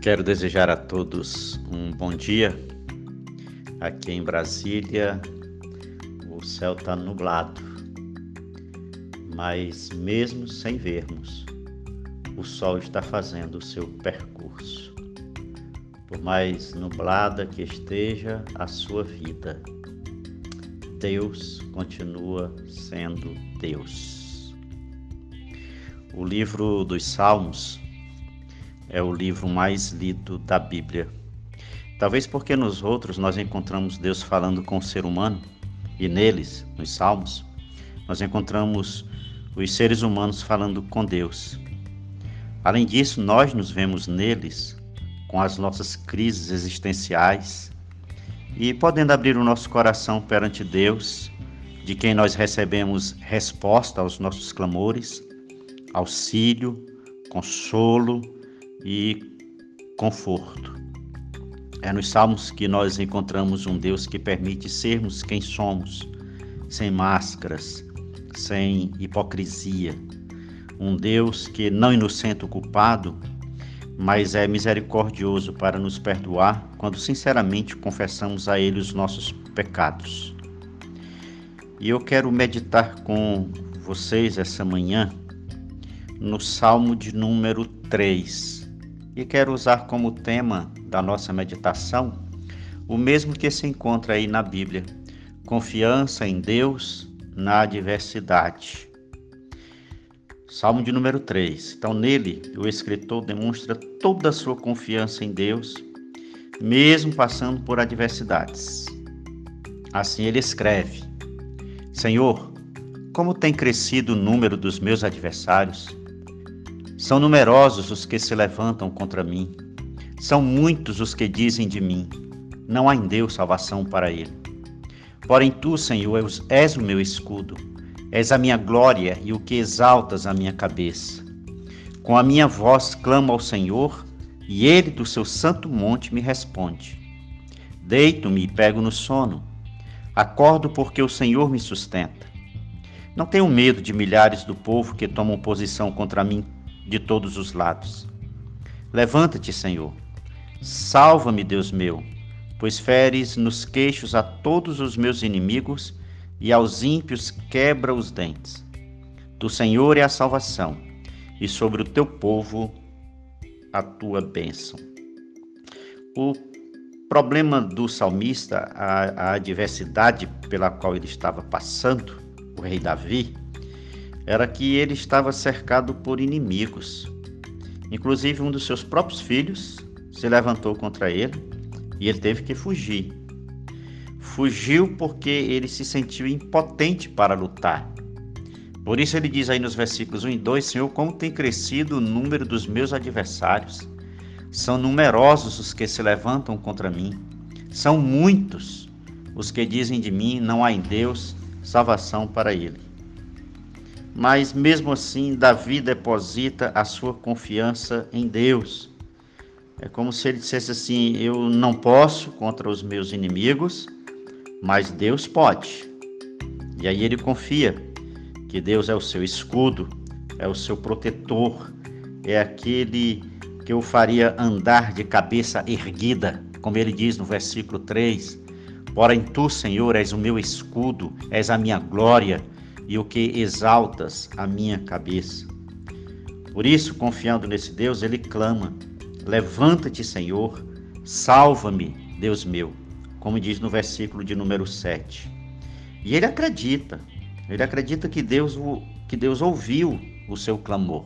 Quero desejar a todos um bom dia. Aqui em Brasília, o céu está nublado, mas mesmo sem vermos, o sol está fazendo o seu percurso. Por mais nublada que esteja a sua vida, Deus continua sendo Deus. O livro dos Salmos é o livro mais lido da Bíblia. Talvez porque nos outros nós encontramos Deus falando com o ser humano e neles, nos Salmos, nós encontramos os seres humanos falando com Deus. Além disso, nós nos vemos neles com as nossas crises existenciais e podendo abrir o nosso coração perante Deus, de quem nós recebemos resposta aos nossos clamores, auxílio, consolo e conforto. É nos Salmos que nós encontramos um Deus que permite sermos quem somos, sem máscaras, sem hipocrisia. Um Deus que não inocenta o culpado, mas é misericordioso para nos perdoar quando sinceramente confessamos a Ele os nossos pecados. E eu quero meditar com vocês essa manhã no Salmo de número 3 e quero usar como tema da nossa meditação o mesmo que se encontra aí na Bíblia: confiança em Deus na adversidade. Salmo de número 3. Então, nele, o escritor demonstra toda a sua confiança em Deus, mesmo passando por adversidades. Assim ele escreve: Senhor, como tem crescido o número dos meus adversários, são numerosos os que se levantam contra mim. São muitos os que dizem de mim: Não há em Deus salvação para ele. Porém, tu, Senhor, és o meu escudo, és a minha glória e o que exaltas a minha cabeça. Com a minha voz clamo ao Senhor, e ele do seu santo monte me responde. Deito-me e pego no sono. Acordo porque o Senhor me sustenta. Não tenho medo de milhares do povo que tomam posição contra mim de todos os lados. Levanta-te, Senhor. Salva-me, Deus meu, pois feres nos queixos a todos os meus inimigos e aos ímpios quebra os dentes. Do Senhor é a salvação, e sobre o teu povo a tua bênção. O problema do salmista, a, a adversidade pela qual ele estava passando, o rei Davi, era que ele estava cercado por inimigos. Inclusive, um dos seus próprios filhos se levantou contra ele e ele teve que fugir. Fugiu porque ele se sentiu impotente para lutar. Por isso ele diz aí nos versículos 1 e 2: Senhor, como tem crescido o número dos meus adversários. São numerosos os que se levantam contra mim. São muitos os que dizem de mim: não há em Deus salvação para ele. Mas mesmo assim, Davi deposita a sua confiança em Deus. É como se ele dissesse assim: Eu não posso contra os meus inimigos, mas Deus pode. E aí ele confia que Deus é o seu escudo, é o seu protetor, é aquele que o faria andar de cabeça erguida, como ele diz no versículo 3. Porém, tu, Senhor, és o meu escudo, és a minha glória e o que exaltas a minha cabeça. Por isso, confiando nesse Deus, ele clama: Levanta-te, Senhor, salva-me, Deus meu, como diz no versículo de número 7. E ele acredita, ele acredita que Deus, que Deus ouviu o seu clamor.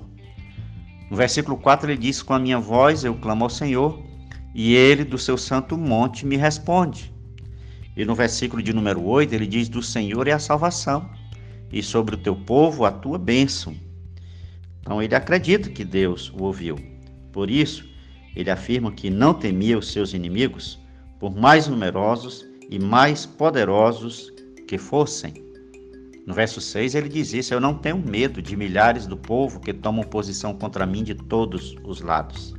No versículo 4 ele diz: Com a minha voz eu clamo ao Senhor, e ele do seu santo monte me responde. E no versículo de número 8 ele diz: Do Senhor é a salvação e sobre o teu povo a tua bênção. Então ele acredita que Deus o ouviu. Por isso, ele afirma que não temia os seus inimigos, por mais numerosos e mais poderosos que fossem. No verso 6 ele diz isso: Eu não tenho medo de milhares do povo que tomam posição contra mim de todos os lados.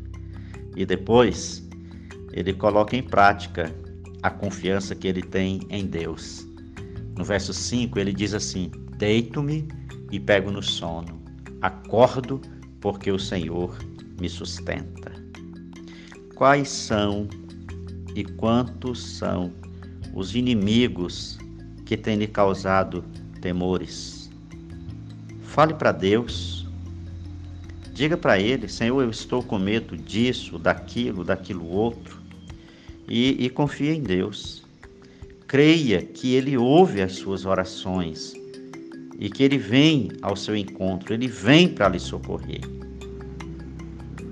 E depois ele coloca em prática a confiança que ele tem em Deus. No verso 5 ele diz assim: Deito-me e pego no sono. Acordo porque o Senhor me sustenta. quais são e quantos são os inimigos que têm lhe causado temores. Fale para Deus. Diga para Ele: Senhor, eu estou com medo disso, daquilo, daquilo outro. E, e confie em Deus. Creia que Ele ouve as suas orações e que Ele vem ao seu encontro, Ele vem para lhe socorrer.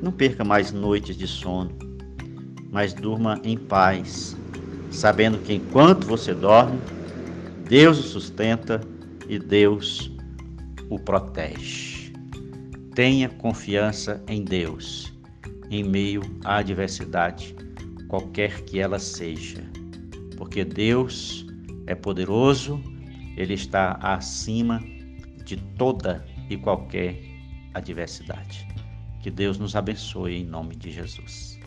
Não perca mais noites de sono, mas durma em paz, sabendo que enquanto você dorme, Deus o sustenta e Deus o protege. Tenha confiança em Deus em meio à adversidade, qualquer que ela seja, porque Deus é poderoso, Ele está acima de toda e qualquer adversidade. Que Deus nos abençoe em nome de Jesus.